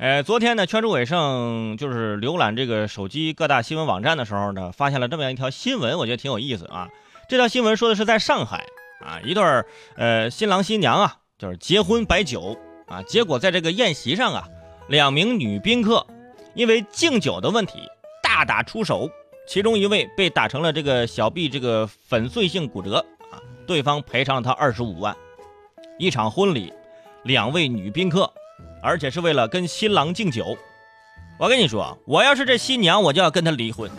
呃，昨天呢，圈主伟盛就是浏览这个手机各大新闻网站的时候呢，发现了这么样一条新闻，我觉得挺有意思啊。这条新闻说的是在上海啊，一对儿呃新郎新娘啊，就是结婚摆酒啊，结果在这个宴席上啊，两名女宾客因为敬酒的问题大打出手，其中一位被打成了这个小臂这个粉碎性骨折啊，对方赔偿了他二十五万。一场婚礼，两位女宾客。而且是为了跟新郎敬酒，我跟你说，我要是这新娘，我就要跟他离婚。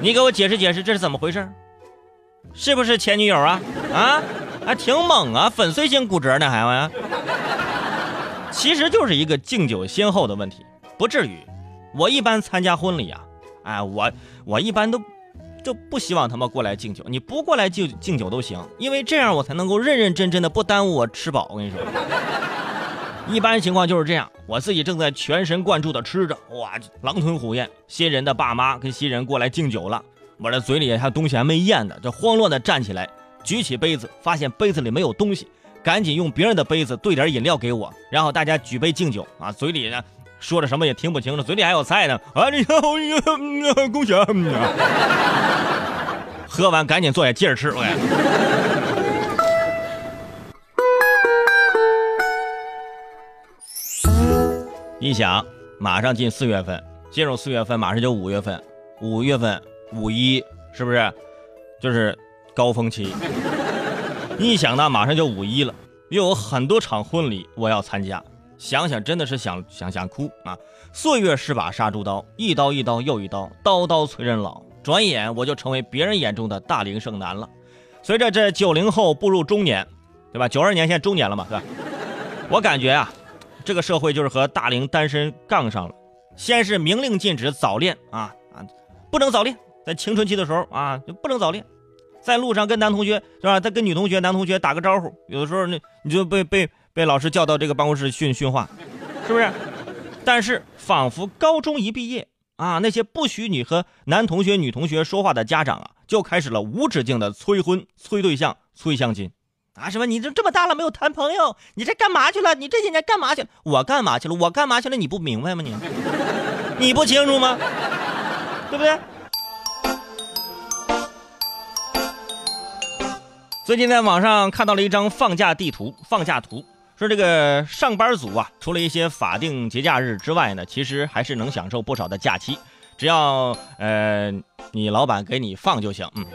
你给我解释解释，这是怎么回事？是不是前女友啊？啊，还挺猛啊，粉碎性骨折呢，还玩？其实就是一个敬酒先后的问题，不至于。我一般参加婚礼啊，哎，我我一般都就不希望他们过来敬酒，你不过来敬敬酒都行，因为这样我才能够认认真真的不耽误我吃饱。我跟你说。一般情况就是这样，我自己正在全神贯注的吃着，哇，狼吞虎咽。新人的爸妈跟新人过来敬酒了，我这嘴里还东西还没咽呢，就慌乱的站起来，举起杯子，发现杯子里没有东西，赶紧用别人的杯子兑点饮料给我，然后大家举杯敬酒啊，嘴里呢说着什么也听不清楚，嘴里还有菜呢啊，你看我恭喜啊，喝完赶紧坐下接着吃，我。一想，马上进四月份，进入四月份，马上就五月份，五月份五一是不是就是高峰期？一想到马上就五一了，又有很多场婚礼我要参加，想想真的是想想想哭啊！岁月是把杀猪刀，一刀一刀又一刀，刀刀催人老。转眼我就成为别人眼中的大龄剩男了。随着这九零后步入中年，对吧？九二年现在中年了嘛，对吧？我感觉啊。这个社会就是和大龄单身杠上了，先是明令禁止早恋啊啊，不能早恋，在青春期的时候啊就不能早恋，在路上跟男同学是吧？再跟女同学、男同学打个招呼，有的时候那你就被被被老师叫到这个办公室训训话，是不是？但是仿佛高中一毕业啊，那些不许你和男同学、女同学说话的家长啊，就开始了无止境的催婚、催对象、催相亲。啊什么？你都这么大了没有谈朋友？你这干嘛去了？你这些年干嘛去了？我干嘛去了？我干嘛去了？你不明白吗？你 你不清楚吗？对不对？最近在网上看到了一张放假地图，放假图说这个上班族啊，除了一些法定节假日之外呢，其实还是能享受不少的假期，只要呃你老板给你放就行。嗯，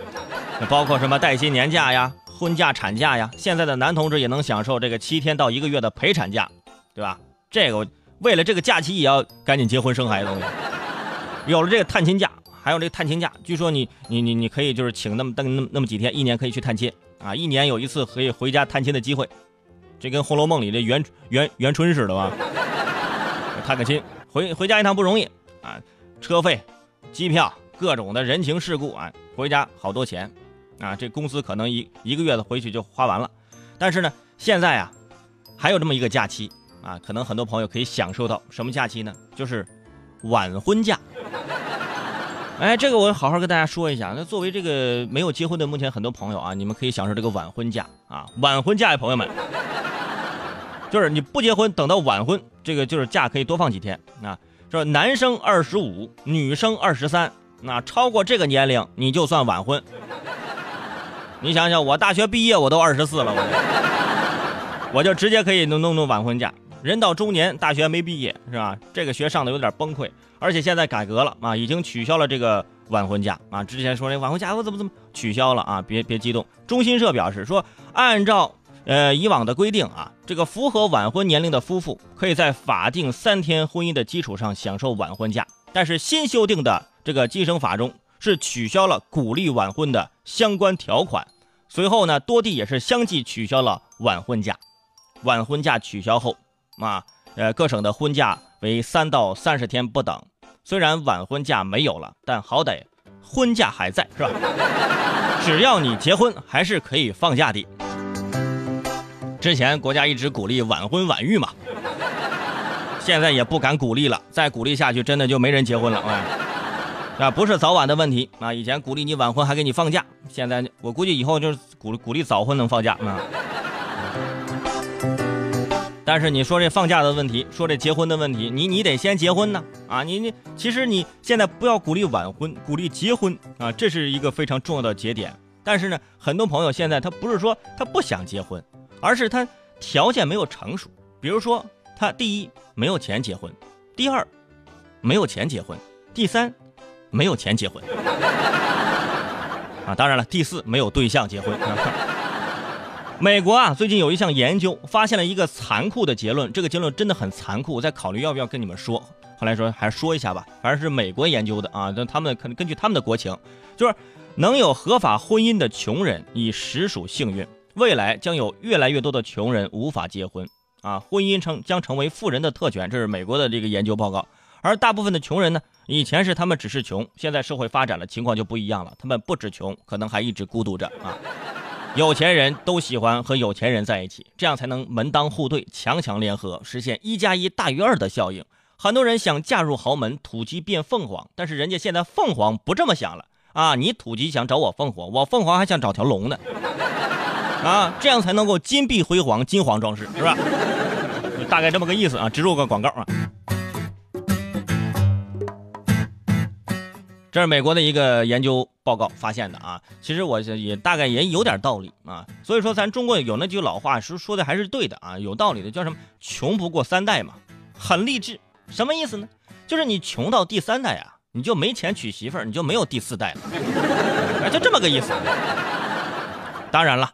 包括什么带薪年假呀。婚假、产假呀，现在的男同志也能享受这个七天到一个月的陪产假，对吧？这个为了这个假期也要赶紧结婚生孩子。有了这个探亲假，还有这个探亲假，据说你你你你可以就是请那么那么那么几天，一年可以去探亲啊，一年有一次可以回家探亲的机会，这跟《红楼梦》里的元元元春似的吧？探个亲，回回家一趟不容易啊，车费、机票、各种的人情世故啊，回家好多钱。啊，这公司可能一一个月的回去就花完了，但是呢，现在啊，还有这么一个假期啊，可能很多朋友可以享受到什么假期呢？就是晚婚假。哎，这个我好好跟大家说一下。那作为这个没有结婚的目前很多朋友啊，你们可以享受这个晚婚假啊。晚婚假呀，朋友们，就是你不结婚，等到晚婚，这个就是假可以多放几天啊。说男生二十五，女生二十三，那超过这个年龄你就算晚婚。你想想，我大学毕业我都二十四了，我我就直接可以弄弄弄晚婚假。人到中年，大学没毕业是吧？这个学上的有点崩溃，而且现在改革了啊，已经取消了这个晚婚假啊。之前说那晚婚假我怎么怎么取消了啊？别别激动，中新社表示说，按照呃以往的规定啊，这个符合晚婚年龄的夫妇可以在法定三天婚姻的基础上享受晚婚假，但是新修订的这个计生法中。是取消了鼓励晚婚的相关条款，随后呢，多地也是相继取消了晚婚假。晚婚假取消后，啊，呃，各省的婚假为三到三十天不等。虽然晚婚假没有了，但好歹婚假还在，是吧？只要你结婚，还是可以放假的。之前国家一直鼓励晚婚晚育嘛，现在也不敢鼓励了，再鼓励下去，真的就没人结婚了啊。啊，不是早晚的问题啊！以前鼓励你晚婚还给你放假，现在我估计以后就是鼓鼓励早婚能放假啊。但是你说这放假的问题，说这结婚的问题，你你得先结婚呢啊！你你其实你现在不要鼓励晚婚，鼓励结婚啊，这是一个非常重要的节点。但是呢，很多朋友现在他不是说他不想结婚，而是他条件没有成熟。比如说，他第一没有钱结婚，第二没有钱结婚，第三没有钱结婚啊！当然了，第四没有对象结婚。美国啊，最近有一项研究发现了一个残酷的结论，这个结论真的很残酷。我在考虑要不要跟你们说，后来说还是说一下吧。反正是美国研究的啊，但他们可能根据他们的国情，就是能有合法婚姻的穷人已实属幸运，未来将有越来越多的穷人无法结婚啊，婚姻成将成为富人的特权，这是美国的这个研究报告。而大部分的穷人呢，以前是他们只是穷，现在社会发展了，情况就不一样了，他们不止穷，可能还一直孤独着啊。有钱人都喜欢和有钱人在一起，这样才能门当户对、强强联合，实现一加一大于二的效应。很多人想嫁入豪门，土鸡变凤凰，但是人家现在凤凰不这么想了啊！你土鸡想找我凤凰，我凤凰还想找条龙呢，啊，这样才能够金碧辉煌、金黄装饰，是吧？大概这么个意思啊，植入个广告啊。这是美国的一个研究报告发现的啊，其实我也大概也有点道理啊，所以说咱中国有那句老话说说的还是对的啊，有道理的叫什么“穷不过三代”嘛，很励志。什么意思呢？就是你穷到第三代啊，你就没钱娶媳妇儿，你就没有第四代了，就这么个意思。当然了，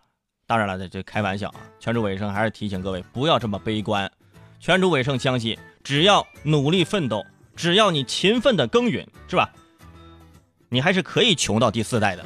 当然了，这这开玩笑啊。全主伟生还是提醒各位不要这么悲观。全主伟生相信，只要努力奋斗，只要你勤奋的耕耘，是吧？你还是可以穷到第四代的。